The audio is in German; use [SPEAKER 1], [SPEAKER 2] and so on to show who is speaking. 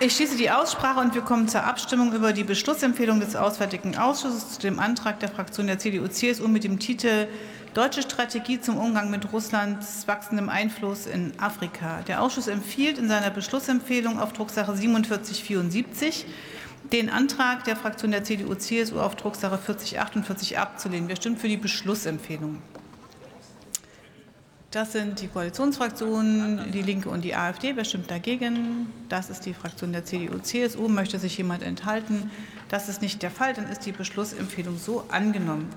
[SPEAKER 1] Ich schließe die Aussprache und wir kommen zur Abstimmung über die Beschlussempfehlung des Auswärtigen Ausschusses zu dem Antrag der Fraktion der CDU-CSU mit dem Titel Deutsche Strategie zum Umgang mit Russlands wachsendem Einfluss in Afrika. Der Ausschuss empfiehlt in seiner Beschlussempfehlung auf Drucksache 4774 den Antrag der Fraktion der CDU-CSU auf Drucksache 4048 abzulehnen. Wer stimmt für die Beschlussempfehlung? Das sind die Koalitionsfraktionen, die Linke und die AfD. Wer stimmt dagegen? Das ist die Fraktion der CDU-CSU. Möchte sich jemand enthalten? Das ist nicht der Fall. Dann ist die Beschlussempfehlung so angenommen.